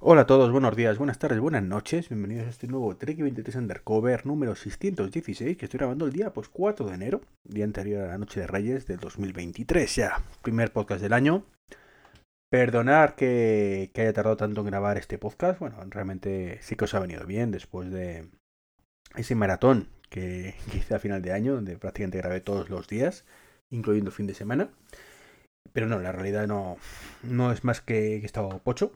Hola a todos, buenos días, buenas tardes, buenas noches. Bienvenidos a este nuevo Trek 23 Undercover número 616 que estoy grabando el día pues 4 de enero, día anterior a la noche de Reyes del 2023 ya. Primer podcast del año. Perdonar que, haya tardado tanto en grabar este podcast. Bueno, realmente sí que os ha venido bien después de ese maratón que, que hice a final de año, donde prácticamente grabé todos los días, incluyendo fin de semana. Pero no, la realidad no, no es más que, que he estado pocho.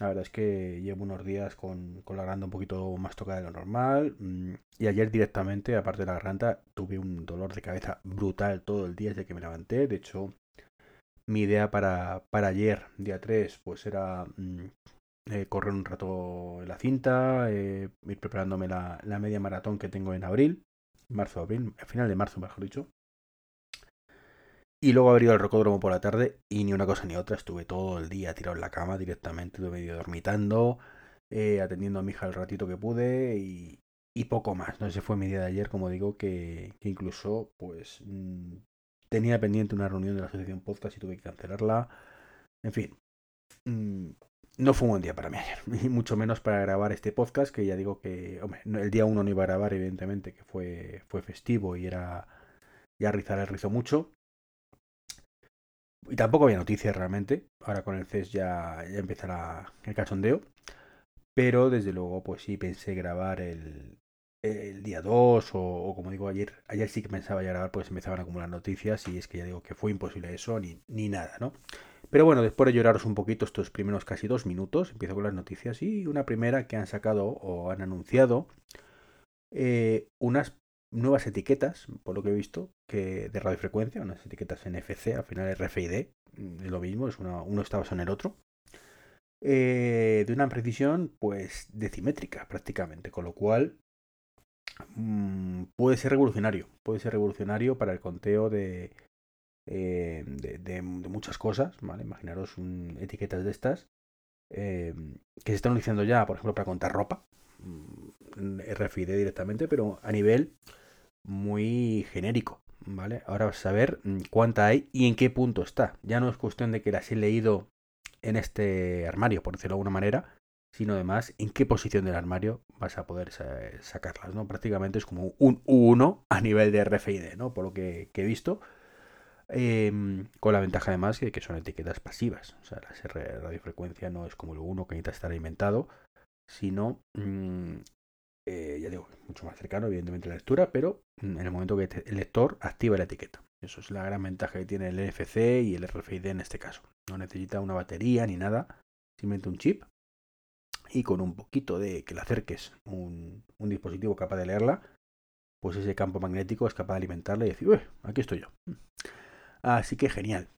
La verdad es que llevo unos días con, con la garganta un poquito más tocada de lo normal. mm, Y ayer directamente, aparte de la garganta, tuve un dolor de cabeza brutal todo el día desde que me levanté. De hecho, mi idea para, para ayer, día 3, pues era mm, eh, correr un rato en la cinta, eh, ir preparándome la, la media maratón que tengo en abril, marzo, abril, a final de marzo, mejor dicho. Y luego haber ido al rocódromo por la tarde y ni una cosa ni otra. Estuve todo el día tirado en la cama directamente, medio dormitando, eh, atendiendo a mi hija el ratito que pude y, poco más. No ese fue mi día de ayer, como digo, que, incluso pues mm, tenía pendiente una reunión de la asociación podcast y tuve que cancelarla. En fin, mm, no fue un buen día para mí ayer, y mucho menos para grabar este podcast, que ya digo que, hombre, el día uno no iba a grabar, evidentemente, que fue, fue festivo y era ya rizar el rizo mucho. Y tampoco había noticias realmente. Ahora con el CES ya, ya empezará el cachondeo. Pero desde luego, pues sí pensé grabar el, el día 2 o, como digo ayer. Ayer sí que pensaba ya grabar, pues empezaban a acumular noticias y es que ya digo que fue imposible eso ni, ni nada, ¿no? Pero bueno, después de lloraros un poquito estos primeros casi dos minutos, empiezo con las noticias y una primera que han sacado o han anunciado eh, unas nuevas etiquetas, por lo que he visto, que de radiofrecuencia, unas etiquetas NFC, al final RFID, mm, es lo mismo, es una, uno está basado en el otro, eh, de una precisión pues decimétrica prácticamente, con lo cual mm, puede ser revolucionario, puede ser revolucionario para el conteo de, eh, de, muchas cosas, ¿vale? Imaginaros un- etiquetas de estas eh, que se están utilizando ya, por ejemplo, para contar ropa, mm, RFID directamente, pero a nivel muy genérico, ¿vale? Ahora vas a saber mm, cuánta hay y en qué punto está. Ya no es cuestión de que las he leído en este armario, por decirlo de alguna manera, sino además en qué posición del armario vas a poder sa- sacarlas, ¿no? Prácticamente es como un U1 a nivel de RFID, ¿no? Por lo que, he visto. Em, con la ventaja además de que son etiquetas pasivas. O sea, la radiofrecuencia no es como el 1 que necesita estar alimentado, sino, mm, eh, ya digo, mucho más cercano, evidentemente, la lectura, pero en el momento que te- el lector activa la etiqueta. Eso es la gran ventaja que tiene el NFC y el RFID en este caso. No necesita una batería ni nada, simplemente un chip y con un poquito de que le acerques un, dispositivo capaz de leerla, pues ese campo magnético es capaz de alimentarla y decir, "Ué, aquí estoy yo. Así que genial.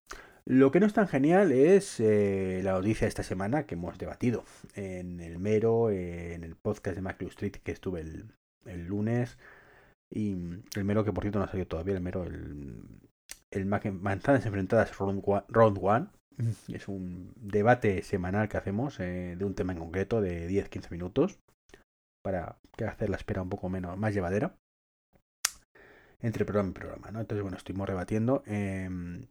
Lo que no es tan genial es eh, la noticia de esta semana que hemos debatido en el Mero, eh, en el podcast de MacLeod Street que estuve el, el lunes. Y mm, el Mero, que por cierto no ha salido todavía, el Mero, el, el Mac- Manzanas Enfrentadas Round One. Round One. Es un debate semanal que hacemos eh, de un tema en concreto de 10-15 minutos para que hacer la espera un poco menos, más llevadera entre programa y programa, ¿no? Entonces, bueno, estuvimos rebatiendo em,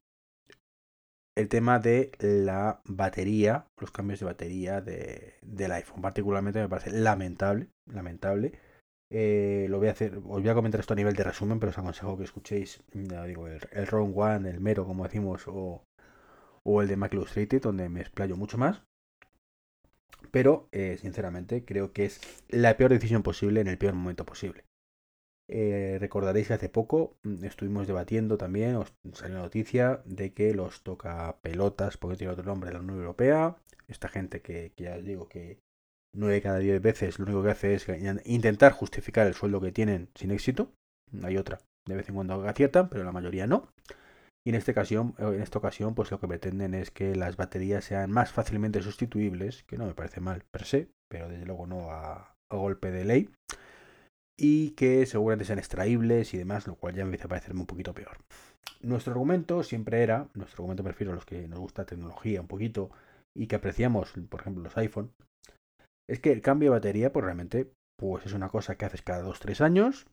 el tema de la batería, los cambios de batería de, del iPhone. Particularmente me parece lamentable, lamentable. Eh, lo voy a hacer, os voy a comentar esto a nivel de resumen, pero os aconsejo que escuchéis, ya digo, el, el Round One, el Mero, como decimos, o, o el de Mac Illustrated, donde me explayo mucho más. Pero, eh, sinceramente, creo que es la peor decisión posible en el peor momento posible. Eh, recordaréis que hace poco mm, estuvimos debatiendo también, os salió la noticia de que los toca pelotas, porque tiene otro nombre, la Unión Europea. Esta gente que, que ya os digo que 9 de cada 10 veces lo único que hace es intentar justificar el sueldo que tienen sin éxito. Hay otra, de vez en cuando aciertan, pero la mayoría no. Y en esta ocasión, en esta ocasión, pues lo que pretenden es que las baterías sean más fácilmente sustituibles, que no me parece mal per se, pero desde luego no a golpe de ley y que seguramente sean extraíbles y demás, lo cual ya empieza a parecerme un poquito peor. Nuestro argumento siempre era, nuestro argumento me refiero a los que nos gusta tecnología un poquito y que apreciamos, por ejemplo, los iPhone, es que el cambio de batería, pues realmente, pues es una cosa que haces cada 2-3 años,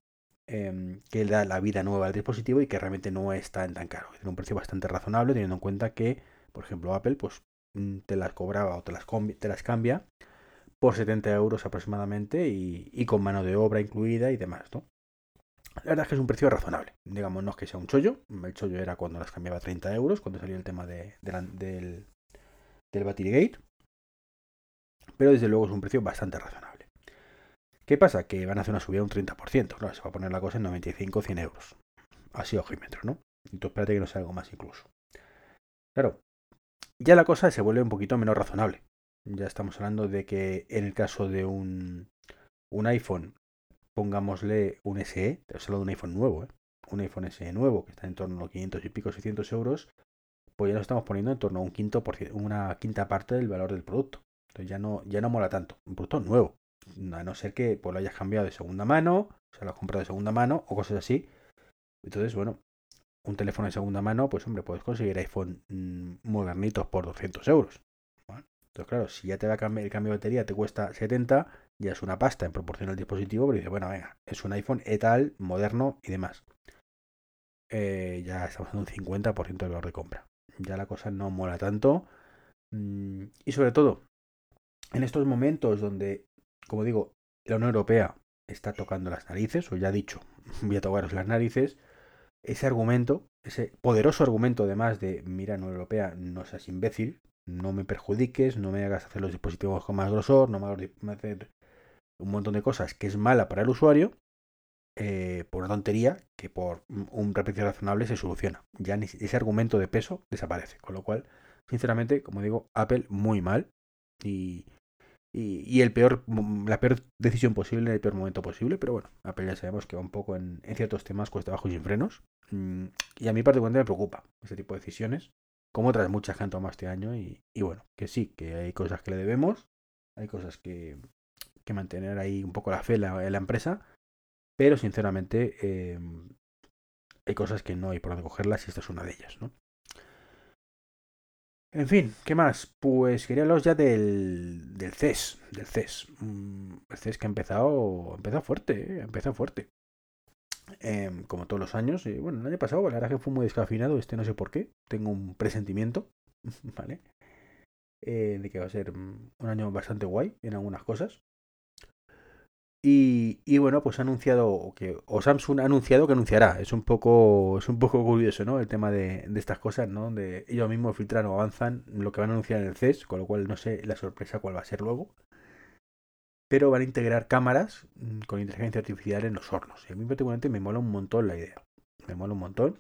eh, que da la vida nueva al dispositivo y que realmente no es tan, tan caro. Tiene un precio bastante razonable, teniendo en cuenta que, por ejemplo, Apple, pues te las cobraba o te las, te las cambia por 70 euros aproximadamente y, con mano de obra incluida y demás, ¿no? La verdad es que es un precio razonable. Digamos, no es que sea un chollo. El chollo era cuando las cambiaba 30 euros, cuando salió el tema de, del, del Battery Gate. Pero desde luego es un precio bastante razonable. ¿Qué pasa? Que van a hacer una subida un 30%. Claro, se va a poner la cosa en 95 100 euros. Así ojímetro, ¿no? Entonces espérate que no sea algo más incluso. Claro, ya la cosa se vuelve un poquito menos razonable. Ya estamos hablando de que en el caso de un, un iPhone, pongámosle un SE, te hablo de un iPhone nuevo, ¿eh? un iPhone SE nuevo que está en torno a los 500 y pico, 600 euros, pues ya lo estamos poniendo en torno a un quinto por una quinta parte del valor del producto. Entonces ya no, ya no mola tanto. Un producto nuevo. A no ser que pues, lo hayas cambiado de segunda mano, o sea, lo has comprado de segunda mano o cosas así. Entonces, bueno, un teléfono de segunda mano, pues hombre, puedes conseguir iPhone mm, modernitos por 200 euros. Entonces, claro, si ya te va a cambiar el cambio de batería, te cuesta 70, ya es una pasta en proporción al dispositivo, pero dice, bueno, venga, es un iPhone e-tal, moderno y demás. Eh, ya estamos en un 50% de valor de compra. Ya la cosa no mola tanto. Mm, y sobre todo, en estos momentos donde, como digo, la Unión Europea está tocando las narices, o ya ha dicho, voy a tocaros las narices, ese argumento, ese poderoso argumento además de, mira, no Europea, no seas imbécil, no me perjudiques, no me hagas hacer los dispositivos con más grosor, no me hagas hacer un montón de cosas que es mala para el usuario, eh, por una tontería que por un precio razonable se soluciona. Ya ese argumento de peso desaparece. Con lo cual, sinceramente, como digo, Apple muy mal y, y, el peor, mm, la peor decisión posible en el peor momento posible, pero bueno, Apple ya sabemos que va un poco en, ciertos temas cuesta abajo y sin frenos. Mm, y a mí particularmente me preocupa ese tipo de decisiones, como otras muchas que han tomado este año. Y, bueno, que sí, que hay cosas que le debemos, hay cosas que, que mantener ahí un poco la fe en la, empresa, pero sinceramente em, hay cosas que no hay por dónde cogerlas y esta es una de ellas, ¿no? En fin, ¿qué más? Pues quería hablaros ya del, del CES. Del CES. Mm, el CES que ha empezado, ha empezado fuerte, ¿eh? empezado fuerte. Em, como todos los años. Y bueno, el año pasado la verdad que fue muy descafinado. Este no sé por qué. Tengo un presentimiento, ¿vale? Eh, de que va a ser un año bastante guay en algunas cosas. Y, bueno, pues ha anunciado que, o Samsung ha anunciado que anunciará. Es un poco, es un poco curioso, ¿no? El tema de, estas cosas, ¿no? Donde ellos mismos filtran o avanzan lo que van a anunciar en el CES, con lo cual no sé la sorpresa cuál va a ser luego. Pero van a integrar cámaras mm, con inteligencia artificial en los hornos. Y a mí particularmente me mola un montón la idea. Me mola un montón.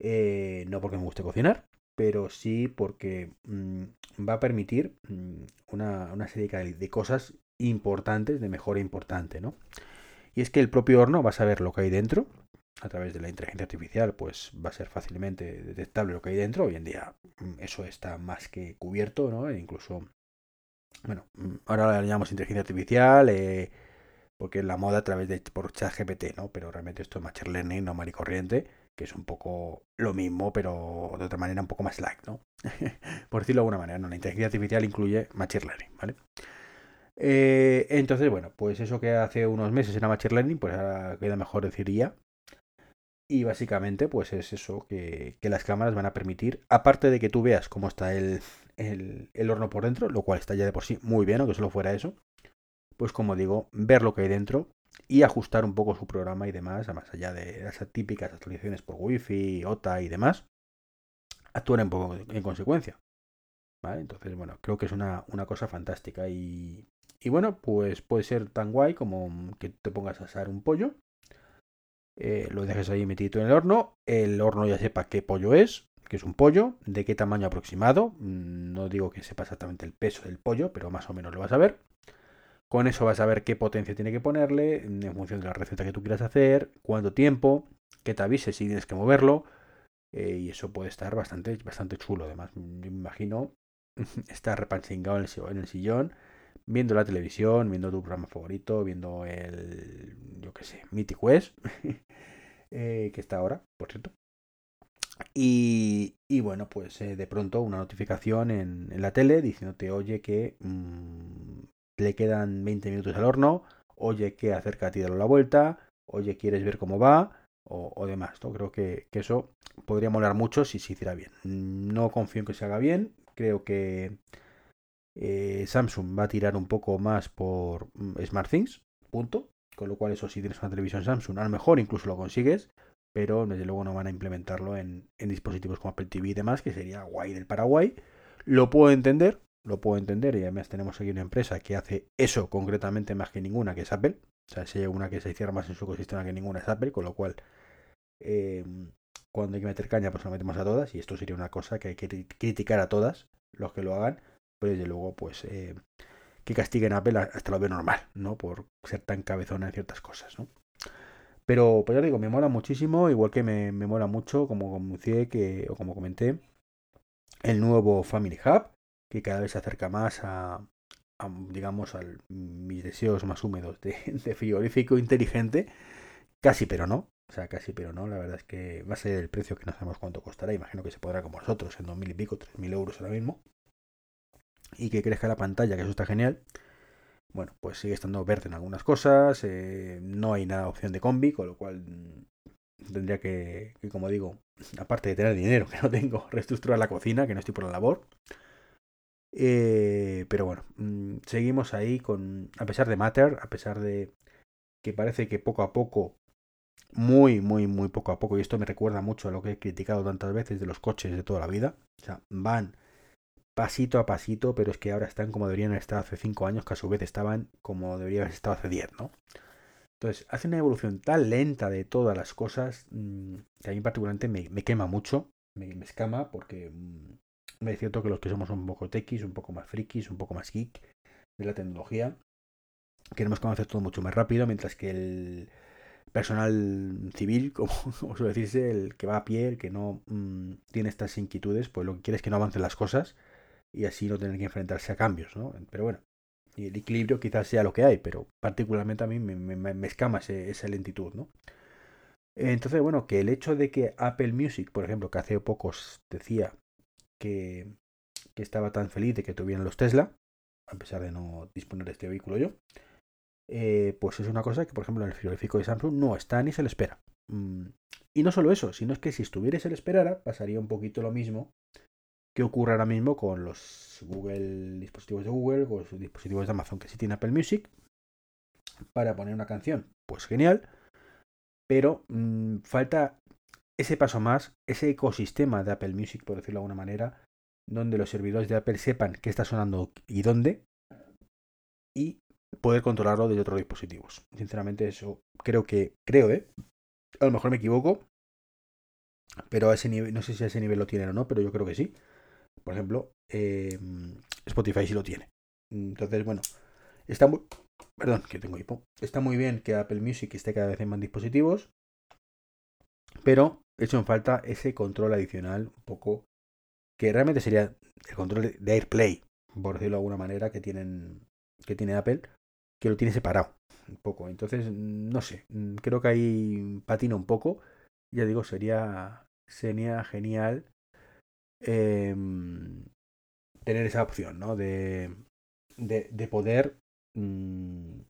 Eh, no porque me guste cocinar, pero sí porque mm, va a permitir mm, una, una, serie de cosas importantes de mejora importante, ¿no? Y es que el propio horno va a saber lo que hay dentro, a través de la inteligencia artificial, pues va a ser fácilmente detectable lo que hay dentro. Hoy en día eso está más que cubierto, ¿no? E incluso, bueno, mm, ahora le llamamos inteligencia artificial, eh, porque la moda a través de por ChatGPT, ¿no? Pero realmente esto es machine learning, no maricorriente, que es un poco lo mismo, pero de otra manera un poco más light, ¿no? por decirlo de alguna manera, ¿no? La inteligencia artificial incluye machine learning, ¿vale? Eh, entonces, bueno, pues eso que hace unos meses era Machine Learning, pues ahora queda mejor decir ya. Y básicamente, pues es eso, que, las cámaras van a permitir, aparte de que tú veas cómo está el, el, horno por dentro, lo cual está ya de por sí muy bien, aunque solo fuera eso, pues como digo, ver lo que hay dentro y ajustar un poco su programa y demás, más allá de las típicas actualizaciones por Wi-Fi, OTA y demás, actuar un poco en consecuencia. Entonces, bueno, creo que es una, una cosa fantástica y, y bueno, pues puede ser tan guay como que te pongas a asar un pollo, eh, lo dejes ahí metido en el horno, el horno ya sepa qué pollo es, que es un pollo, de qué tamaño aproximado, mm, no digo que sepa exactamente el peso del pollo, pero más o menos lo vas a ver. Con eso vas a ver qué potencia tiene que ponerle en función de la receta que tú quieras hacer, cuánto tiempo, que te avise si tienes que moverlo. Eh, y eso puede estar bastante, bastante chulo. Además, me imagino estar repanchingado en el sillón viendo la televisión, viendo tu programa favorito, viendo el, yo qué sé, Mythic Quest, eh, que está ahora, por cierto. Y, bueno, pues eh, de pronto una notificación en, la tele diciéndote, oye, que mm, le quedan 20 minutos al horno, oye, que acércate dale la vuelta, oye, quieres ver cómo va, o, demás. Creo que, que, eso podría molar mucho si se hiciera bien. No confío en que se haga bien, creo que Eh, Samsung va a tirar un poco más por mm, SmartThings, punto. Con lo cual, eso si tienes una televisión Samsung, a lo mejor incluso lo consigues, pero desde luego no van a implementarlo en, dispositivos como Apple TV y demás, que sería guay del Paraguay. Lo puedo entender, lo puedo entender, y además tenemos aquí una empresa que hace eso concretamente más que ninguna, que es Apple. O sea, si hay una que se cierra más en su ecosistema que ninguna es Apple, con lo cual eh, cuando hay que meter caña, pues lo metemos a todas, y esto sería una cosa que hay que criticar a todas los que lo hagan, pero desde luego, pues eh, que castiguen a Apple hasta lo veo normal, ¿no? Por ser tan cabezona en ciertas cosas, ¿no? Pero, pues ya digo, me mola muchísimo, igual que me, me mola mucho, como comenté, que, o como comenté, el nuevo Family Hub, que cada vez se acerca más a, digamos, a mis deseos más húmedos de, de, frigorífico inteligente. Casi, pero no. O sea, casi, pero no. La verdad es que va a ser el precio que no sabemos cuánto costará. Imagino que se podrá como nosotros, en dos mil y pico, tres mil euros ahora mismo. Y que crezca la pantalla, que eso está genial. Bueno, pues sigue estando verde en algunas cosas. Eh, no hay nada opción de combi, con lo cual mm, tendría que, como digo, aparte de tener dinero que no tengo, reestructurar la cocina, que no estoy por la labor. Eh, pero bueno, mm, seguimos ahí con, a pesar de Matter, a pesar de que parece que poco a poco, muy, muy, muy poco a poco, y esto me recuerda mucho a lo que he criticado tantas veces de los coches de toda la vida, o sea, van pasito a pasito, pero es que ahora están como deberían estar hace 5 años, que a su vez estaban como deberían haber estado hace 10, ¿no? Entonces, hace una evolución tan lenta de todas las cosas mm, que a mí particularmente me, quema mucho, me, escama, porque mm, me es cierto que los que somos un poco techis, un poco más frikis, un poco más geek de la tecnología, queremos conocer todo mucho más rápido, mientras que el personal civil, como, suele decirse, el que va a pie, el que no mm, tiene estas inquietudes, pues lo que quiere es que no avancen las cosas y así no tener que enfrentarse a cambios, ¿no? Pero bueno, y el equilibrio quizás sea lo que hay, pero particularmente a mí me, me, escama esa lentitud, ¿no? Entonces, bueno, que el hecho de que Apple Music, por ejemplo, que hace pocos decía que, que estaba tan feliz de que tuvieran los Tesla, a pesar de no disponer de este vehículo yo, eh, pues es una cosa que, por ejemplo, en el frigorífico de Samsung no está ni se le espera. Mm, y no solo eso, sino es que si estuviera y se le esperara, pasaría un poquito lo mismo ocurre ahora mismo con los Google dispositivos de Google, con los dispositivos de Amazon que sí tiene Apple Music, para poner una canción, pues genial, pero mm, falta ese paso más, ese ecosistema de Apple Music, por decirlo de alguna manera, donde los servidores de Apple sepan qué está sonando y dónde, y poder controlarlo desde otros dispositivos. Sinceramente, eso creo que, creo, ¿eh? A lo mejor me equivoco, pero a ese nivel, no sé si a ese nivel lo tienen o no, pero yo creo que sí. Por ejemplo, em, Spotify sí lo tiene. Entonces, bueno, está muy. Perdón, que tengo hipo. Está muy bien que Apple Music esté cada vez en más dispositivos. Pero he hecho en falta ese control adicional, un poco. Que realmente sería el control de AirPlay, por decirlo de alguna manera, que tienen. Que tiene Apple. Que lo tiene separado. Un poco. Entonces, no sé. Creo que ahí patina un poco. Ya digo, sería. Sería genial Em, tener esa opción, ¿no? De, de, poder mm,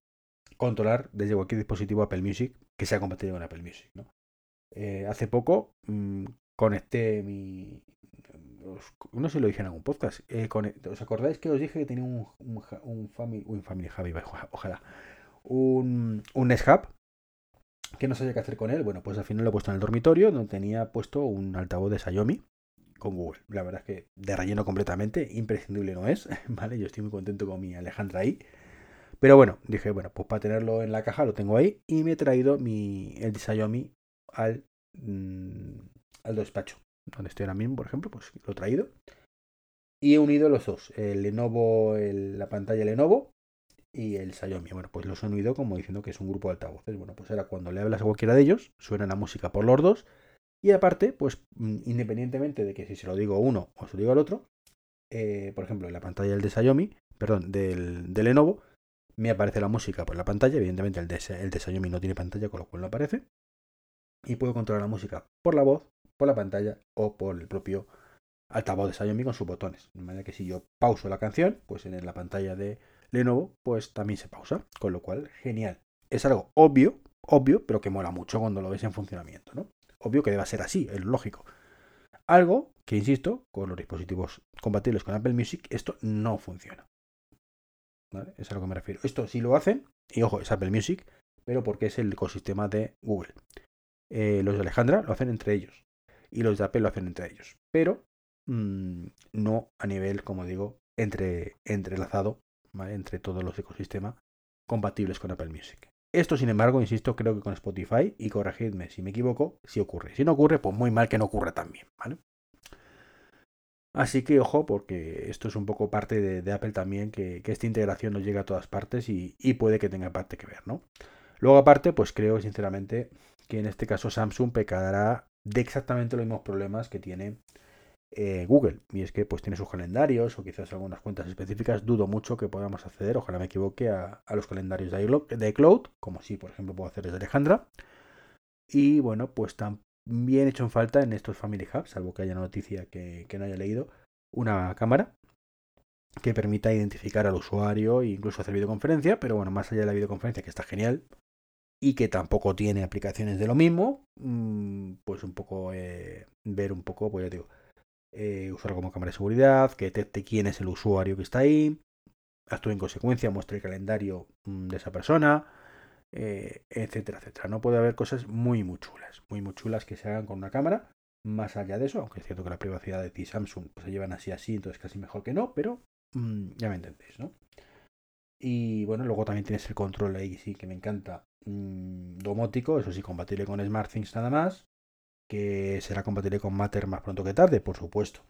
controlar desde cualquier dispositivo Apple Music que sea compatible con Apple Music, ¿no? Eh, hace poco mm, conecté mi... No sé si lo dije en algún podcast. Eh, ¿Os acordáis que os dije que tenía un, un, un Family, un family ojalá, un, un Nest Hub que no sabía qué hacer con él. Bueno, pues al final lo he puesto en el dormitorio donde tenía puesto un altavoz de Xiaomi con Google. La verdad es que de relleno completamente, imprescindible no es, ¿vale? Yo estoy muy contento con mi Alejandra ahí. Pero bueno, dije, bueno, pues para tenerlo en la caja lo tengo ahí y me he traído mi, el Xiaomi al, mm, al despacho, donde estoy ahora mismo, por ejemplo, pues lo he traído. Y he unido los dos, el Lenovo, la pantalla Lenovo y el Xiaomi. Bueno, pues los he unido como diciendo que es un grupo de altavoces. Bueno, pues ahora cuando le hablas a cualquiera de ellos, suena la música por los dos y aparte, pues mm, independientemente de que si se lo digo uno o se lo digo al otro, eh, por ejemplo, en la pantalla del de perdón, del, del, Lenovo, me aparece la música por la pantalla. Evidentemente el de, de no tiene pantalla, con lo cual no aparece. Y puedo controlar la música por la voz, por la pantalla o por el propio altavoz de Xiaomi con sus botones. De manera que si yo pauso la canción, pues en la pantalla de Lenovo, pues también se pausa. Con lo cual, genial. Es algo obvio, obvio, pero que mola mucho cuando lo ves en funcionamiento, ¿no? Obvio que deba ser así, es lógico. Algo que, insisto, con los dispositivos compatibles con Apple Music, esto no funciona. Es a lo que me refiero. Esto sí lo hacen, y ojo, es Apple Music, pero porque es el ecosistema de Google. Eh, los de Alejandra lo hacen entre ellos, y los de Apple lo hacen entre ellos, pero mm, no a nivel, como digo, entre, entrelazado, ¿vale? entre todos los ecosistemas compatibles con Apple Music. Esto, sin embargo, insisto, creo que con Spotify, y corregidme si me equivoco, si ocurre. Si no ocurre, pues muy mal que no ocurra también, ¿vale? Así que ojo, porque esto es un poco parte de, Apple también, que, esta integración nos llega a todas partes y, puede que tenga parte que ver, ¿no? Luego, aparte, pues creo sinceramente que en este caso Samsung pecará de exactamente los mismos problemas que tiene eh, Google. Y es que pues tiene sus calendarios o quizás algunas cuentas específicas. Dudo mucho que podamos acceder, ojalá me equivoque, a, los calendarios de iCloud, como si por ejemplo puedo hacer desde Alejandra. Y bueno, pues también hecho en falta en estos Family Hubs, salvo que haya noticia que, no haya leído, una cámara que permita identificar al usuario e incluso hacer videoconferencia, pero bueno, más allá de la videoconferencia, que está genial, y que tampoco tiene aplicaciones de lo mismo, mm, pues un poco eh, ver un poco, pues ya digo, eh, como cámara de seguridad, que detecte quién es el usuario que está ahí, actúe en consecuencia, muestre el calendario mm, de esa persona, eh, etcétera, etcétera. No puede haber cosas muy, muy chulas, muy, muy chulas que se hagan con una cámara. Más allá de eso, aunque es cierto que la privacidad de ti Samsung pues, se llevan así, así, entonces casi mejor que no, pero mm, ya me entendéis, ¿no? Y bueno, luego también tienes el control ahí, sí, que me encanta, mm, domótico, eso sí, compatible con SmartThings nada más que será compatible con Matter más pronto que tarde, por supuesto.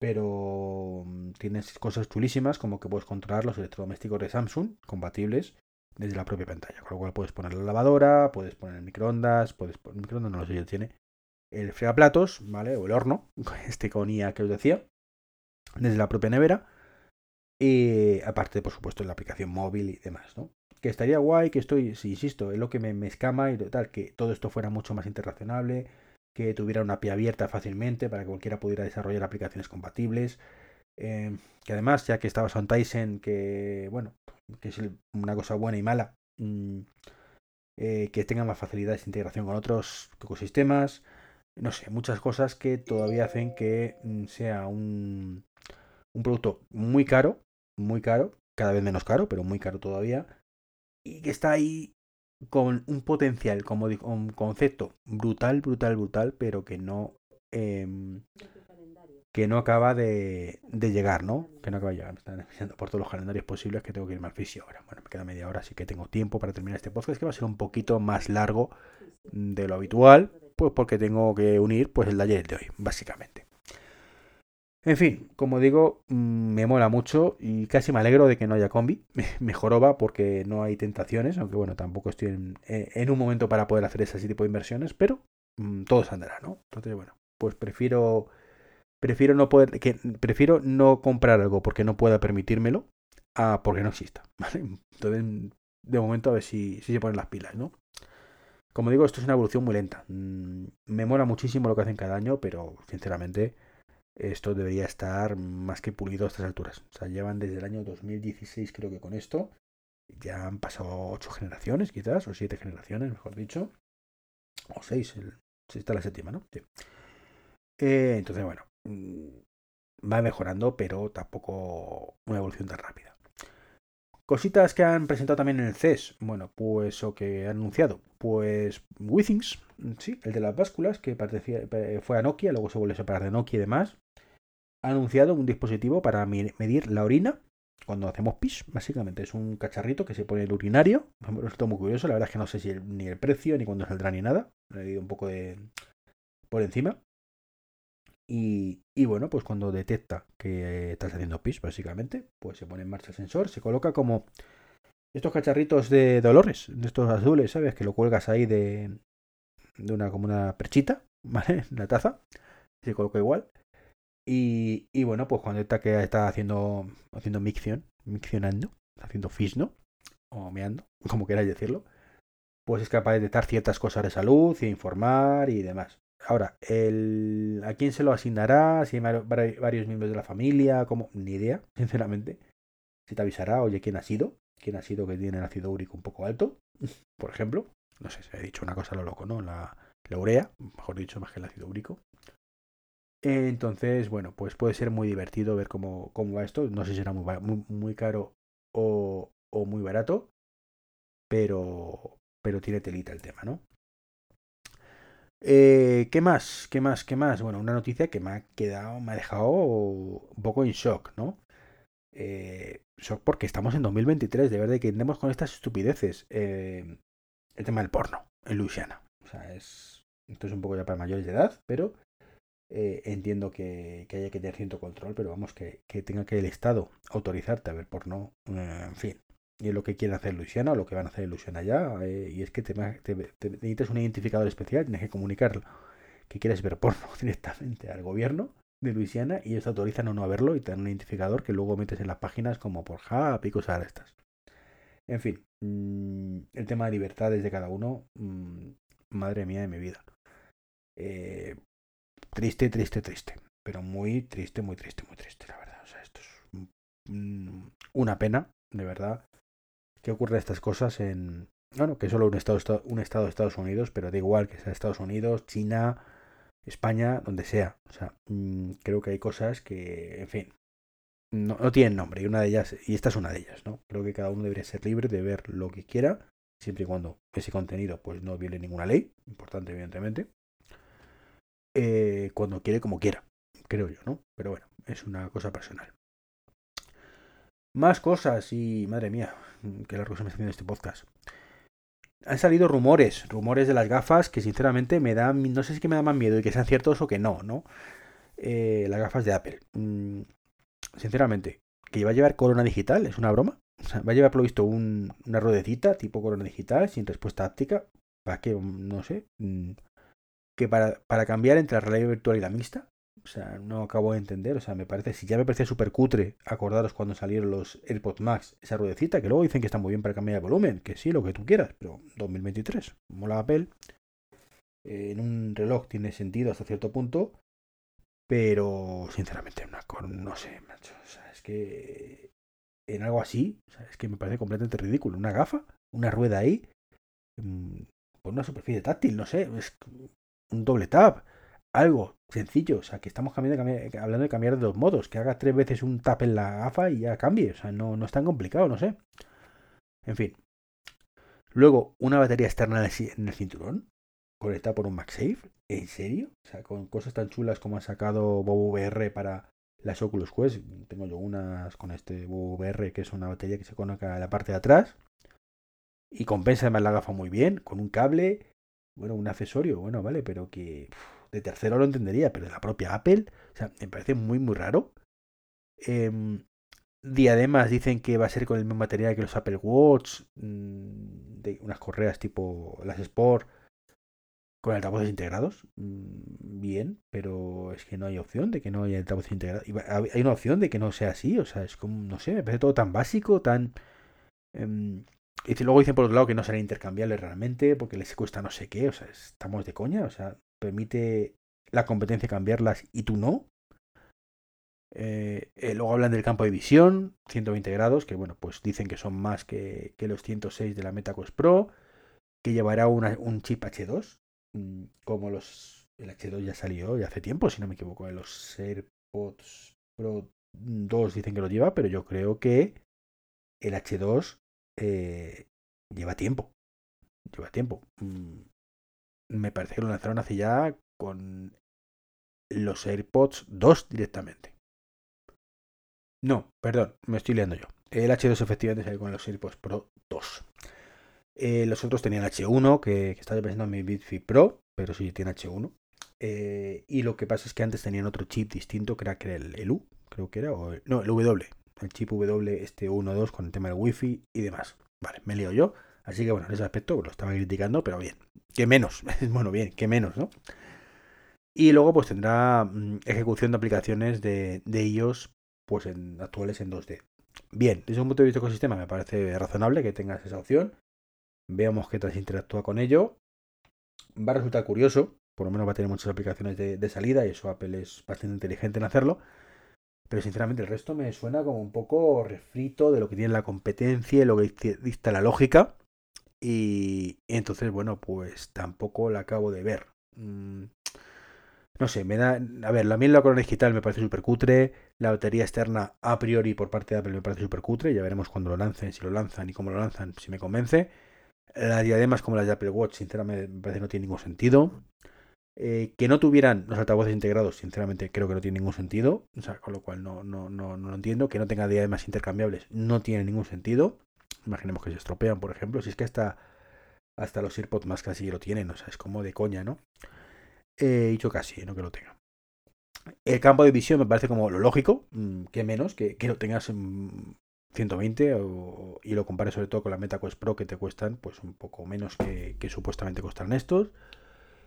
Pero mm, tienes cosas chulísimas como que puedes controlar los electrodomésticos de Samsung compatibles desde la propia pantalla. Con lo cual puedes poner la lavadora, puedes poner el microondas, puedes poner el microondas, no lo sé si tiene. El fregaplatos, ¿vale? O el horno, este con IA que os decía, desde la propia nevera. Y aparte, por supuesto, en la aplicación móvil y demás, ¿no? Que estaría guay, que estoy, si insisto, es lo que me, me escama y tal, que todo esto fuera mucho más interrelacionable, que tuviera una API abierta fácilmente para que cualquiera pudiera desarrollar aplicaciones compatibles. Eh, que además, ya que estaba Son Tyson, que bueno, que es una cosa buena y mala, mm, eh, que tenga más facilidades de integración con otros ecosistemas. No sé, muchas cosas que todavía hacen que mm, sea un producto muy caro, muy caro, cada vez menos caro, pero muy caro todavía, y que está ahí con un potencial, como digo, un concepto brutal, brutal, brutal, pero que no em, que no acaba de, de, llegar, ¿no? Que no acaba de llegar. Me están enviando por todos los calendarios posibles que tengo que irme al fisio ahora. Bueno, me queda media hora, así que tengo tiempo para terminar este podcast, que va a ser un poquito más largo de lo habitual, pues porque tengo que unir pues el ayer de hoy, básicamente. En fin, como digo, mm, me mola mucho y casi me alegro de que no haya combi. Mejor va porque no hay tentaciones, aunque bueno, tampoco estoy en, eh, un momento para poder hacer ese tipo de inversiones, pero mm, todo se andará, ¿no? Entonces, bueno, pues prefiero prefiero no poder prefiero no comprar algo porque no pueda permitírmelo a porque no exista, ¿vale? Entonces, de momento a ver si, si se ponen las pilas, ¿no? Como digo, esto es una evolución muy lenta. Mm, me mola muchísimo lo que hacen cada año, pero sinceramente esto debería estar más que pulido a estas alturas. O sea, llevan desde el año 2016 creo que con esto. Ya han pasado ocho generaciones quizás, o siete generaciones, mejor dicho. O seis, el, está la séptima, ¿no? Eh, entonces, bueno, mm, va mejorando, pero tampoco una evolución tan rápida. Cositas que han presentado también en el CES. Bueno, pues o que han anunciado. Pues Withings, sí, el de las básculas, que fue a Nokia, luego se vuelve a separar de Nokia y demás ha anunciado un dispositivo para medir la orina cuando hacemos pis, básicamente. Es un cacharrito que se pone el urinario. Esto muy curioso, la verdad es que no sé si ni el precio ni cuándo saldrá ni nada. He leído un poco de por encima. Y, bueno, pues cuando detecta que estás haciendo pis, básicamente, pues se pone en marcha el sensor, se coloca como estos cacharritos de dolores, de estos azules, ¿sabes? Que lo cuelgas ahí de, de una como una perchita, ¿vale? La taza. Se coloca igual. Y, bueno, pues cuando está que está haciendo, haciendo micción, miccionando, haciendo fisno, o meando, como queráis decirlo, pues es capaz de detectar ciertas cosas de salud y informar y demás. Ahora, el, ¿a quién se lo asignará? Si hay varios miembros de la familia, como ni idea, sinceramente. Si te avisará, oye, ¿quién ha sido? ¿Quién ha sido que tiene el ácido úrico un poco alto? Por ejemplo. No sé, se ha dicho una cosa a lo loco, ¿no? La, la urea, mejor dicho, más que el ácido úrico. Entonces, bueno, pues puede ser muy divertido ver cómo, cómo va esto. No sé si será muy, muy, caro o, o muy barato, pero, pero tiene telita el tema, ¿no? Eh, ¿Qué más? ¿Qué más? ¿Qué más? Bueno, una noticia que me ha quedado, me ha dejado un poco en shock, ¿no? Eh, shock porque estamos en 2023, de verdad que andemos con estas estupideces. Eh, el tema del porno en Luisiana. O sea, es. Esto es un poco ya para mayores de edad, pero eh, entiendo que, haya que tener cierto control, pero vamos, que, tenga que el Estado autorizarte a ver porno, eh, en fin. Y es lo que quieren hacer Luisiana o lo que van a hacer Luisiana ya. Eh, y es que te, necesitas un identificador especial, tienes que comunicar que quieres ver porno directamente al gobierno de Luisiana y ellos te autorizan o no a verlo y te dan un identificador que luego metes en las páginas como por Hub y cosas estas. En fin, mmm, el tema de libertades de cada uno, mmm, madre mía de mi vida. Eh, triste, triste, triste. Pero muy triste, muy triste, muy triste, la verdad. O sea, esto es una pena, de verdad, que ocurran estas cosas en... Bueno, que solo un estado, un estado de Estados Unidos, pero da igual que sea Estados Unidos, China, España, donde sea. O sea, mmm, creo que hay cosas que, en fin, no, no, tienen nombre. Y una de ellas, y esta es una de ellas, ¿no? Creo que cada uno debería ser libre de ver lo que quiera, siempre y cuando ese contenido pues no viole ninguna ley, importante evidentemente eh, cuando quiere como quiera, creo yo, ¿no? Pero bueno, es una cosa personal. Más cosas y madre mía, que largo se me está haciendo este podcast. Han salido rumores, rumores de las gafas que sinceramente me dan, no sé si que me da más miedo y que sean ciertos o que no, ¿no? Eh, las gafas de Apple. Mm, sinceramente, que iba a llevar corona digital, ¿es una broma? O sea, va a llevar, por lo visto, un, una ruedecita tipo corona digital sin respuesta áptica. ¿Para qué? No sé. Mm, que para, para cambiar entre la realidad virtual y la mixta. O sea, no acabo de entender. O sea, me parece, si ya me parecía súper cutre, acordaros cuando salieron los AirPods Max, esa ruedecita, que luego dicen que está muy bien para cambiar el volumen, que sí, lo que tú quieras, pero 2023, mola Apple. Eh, en un reloj tiene sentido hasta cierto punto, pero sinceramente, una, no sé, macho. O sea, es que en algo así, o sea, es que me parece completamente ridículo. Una gafa, una rueda ahí, mm, por una superficie táctil, no sé, es un doble tap, algo sencillo, o sea, que estamos cambiando, hablando de cambiar de dos modos, que haga tres veces un tap en la gafa y ya cambie, o sea, no, no es tan complicado, no sé. En fin. Luego, una batería externa en el cinturón, conectada por un MagSafe, ¿en serio? O sea, con cosas tan chulas como ha sacado Bob VR para las Oculus Quest, tengo yo unas con este Bob VR, que es una batería que se conecta a la parte de atrás, y compensa además la gafa muy bien, con un cable, bueno, un accesorio, bueno, vale, pero que de tercero lo entendería, pero de la propia Apple, o sea, me parece muy, muy raro. Eh, diademas dicen que va a ser con el mismo material que los Apple Watch, de unas correas tipo las Sport, con altavoces integrados. Mmm, bien, pero es que no hay opción de que no haya altavoces integrados. Hay una opción de que no sea así, o sea, es como, no sé, me parece todo tan básico, tan... Eh, y luego dicen por otro lado que no serán intercambiables realmente porque les cuesta no sé qué. O sea, estamos de coña. O sea, permite la competencia cambiarlas y tú no. Eh, eh, luego hablan del campo de visión, 120 grados, que bueno, pues dicen que son más que, que los 106 de la MetaQuest Pro, que llevará un chip H2, mm, como los... El H2 ya salió ya hace tiempo, si no me equivoco, en los AirPods Pro 2 dicen que lo lleva, pero yo creo que el H2 eh, lleva tiempo. Lleva tiempo. Mm, me parece que lo lanzaron hace ya con los AirPods 2 directamente. No, perdón, me estoy liando yo. El H2 efectivamente salió con los AirPods Pro 2. Eh, los otros tenían H1, que, que estaba pensando en mi Bitfit Pro, pero sí tiene H1. Eh, y lo que pasa es que antes tenían otro chip distinto, que era, que el, el, U, creo que era, o no, el W, el chip W este 1.2 con el tema del wifi y demás. Vale, me lío yo. Así que bueno, en ese aspecto lo estaba criticando, pero bien. Que menos. bueno, bien, que menos, ¿no? Y luego pues tendrá mm, ejecución de aplicaciones de, de pues en, actuales en 2D. Bien, desde un punto de vista ecosistema me parece razonable que tengas esa opción. Veamos qué tal se interactúa con ello. Va a resultar curioso, por lo menos va a tener muchas aplicaciones de, de salida y eso Apple es bastante inteligente en hacerlo. Pero sinceramente el resto me suena como un poco refrito de lo que tiene la competencia y lo que dicta la lógica. Y, entonces, bueno, pues tampoco la acabo de ver. Mm, no sé, me da. A ver, la la corona digital me parece súper cutre. La batería externa, a priori, por parte de Apple, me parece súper cutre. Ya veremos cuando lo lancen, si lo lanzan y cómo lo lanzan, si me convence. Las diademas como las de Apple Watch, sinceramente, me parece que no tiene ningún sentido. Eh, que no tuvieran los altavoces integrados, sinceramente, creo que no tiene ningún sentido. O sea, con lo cual no, no, no, no lo entiendo. Que no tenga diademas intercambiables, no tiene ningún sentido. Imaginemos que se estropean, por ejemplo. Si es que hasta, hasta los AirPods más casi lo tienen, o sea, es como de coña, ¿no? He dicho casi, no que lo tenga. El campo de visión me parece como lo lógico, mm, que menos, que, lo tengas en 120 y lo compares sobre todo con la MetaQuest Pro que te cuestan pues un poco menos que, supuestamente cuestan estos.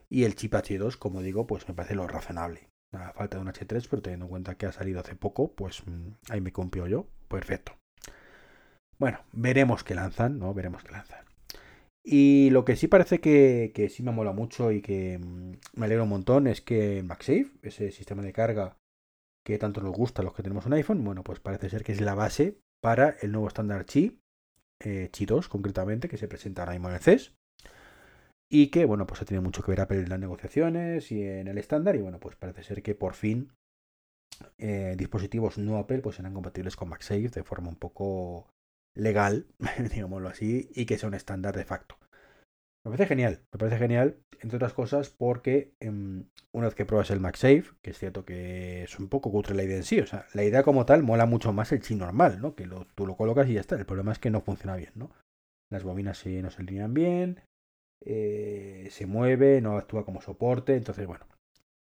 Y el chip H2, como digo, pues me parece lo razonable. A falta de un H3, pero teniendo en cuenta que ha salido hace poco, pues mm, ahí me compio yo. Perfecto. Bueno, veremos qué lanzan, ¿no? Veremos qué lanzan. Y lo que sí parece que, sí me mola mucho y que mm, me alegra un montón es que MagSafe, ese sistema de carga que tanto nos gusta a los que tenemos un iPhone, bueno, pues parece ser que es la base para el nuevo estándar Qi, eh, Qi 2 concretamente, que se presenta en el CES. Y que, bueno, pues ha tenido mucho que ver Apple en las negociaciones y en el estándar. Y bueno, pues parece ser que por fin eh, dispositivos no Apple pues serán compatibles con MagSafe de forma un poco legal, digámoslo así, y que sea un estándar de facto. Me parece genial, me parece genial, entre otras cosas, porque em, una vez que pruebas el MagSafe, que es cierto que es un poco cutre la idea en sí, o sea, la idea como tal mola mucho más el chip normal, ¿no? Que tú lo colocas y ya está. El problema es que no funciona bien, ¿no? Las bobinas sí, no se alinean bien, eh, se mueve, no actúa como soporte, entonces, bueno.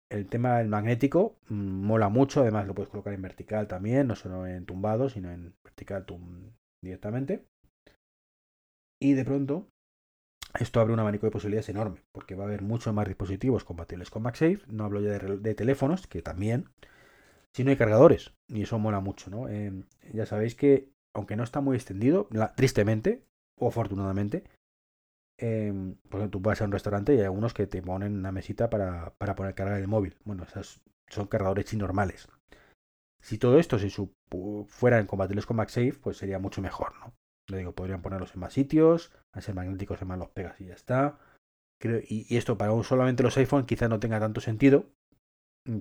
El tema del magnético mm, mola mucho, además lo puedes colocar en vertical también, no solo en tumbado, sino en vertical directamente. Y de pronto, esto abre un abanico de posibilidades enorme, porque va a haber muchos más dispositivos compatibles con MagSafe. No hablo ya de, teléfonos, que también, sino de cargadores. Y eso mola mucho, ¿no? Eh, ya sabéis que, aunque no está muy extendido, tristemente, o afortunadamente, eh, pues tú vas a un restaurante y hay algunos que te ponen una mesita para, para poner cargar el móvil. Bueno, esas son cargadores normales. Si todo esto se fueran compatibles con MagSafe, pues sería mucho mejor, ¿no? Le digo, podrían ponerlos en más sitios, a ser magnéticos en más los pegas y ya está. y, esto para solamente los iPhone quizá no tenga tanto sentido,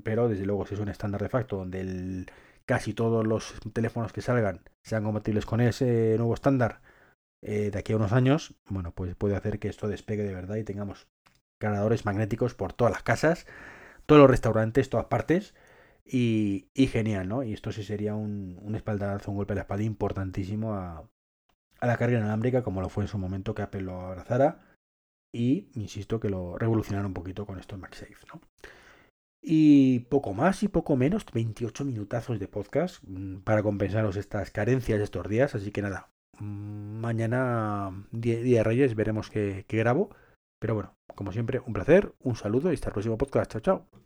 pero desde luego si es un estándar de facto donde casi todos los teléfonos que salgan sean compatibles con ese nuevo estándar eh, de aquí a unos años, bueno, pues puede hacer que esto despegue de verdad y tengamos cargadores magnéticos por todas las casas, todos los restaurantes, todas partes y, genial, ¿no? Y esto sí sería un, un espaldarazo, un golpe a la espalda importantísimo a, la carga inalámbrica, como lo fue en su momento que Apple lo abrazara. Y, insisto, que lo revolucionara un poquito con esto en MagSafe, ¿no? Y poco más y poco menos, 28 minutazos de podcast mm, para compensaros estas carencias de estos días. Así que nada, mañana, día, de Reyes, veremos qué, qué grabo. Pero bueno, como siempre, un placer, un saludo y hasta el próximo podcast. Chao, chao.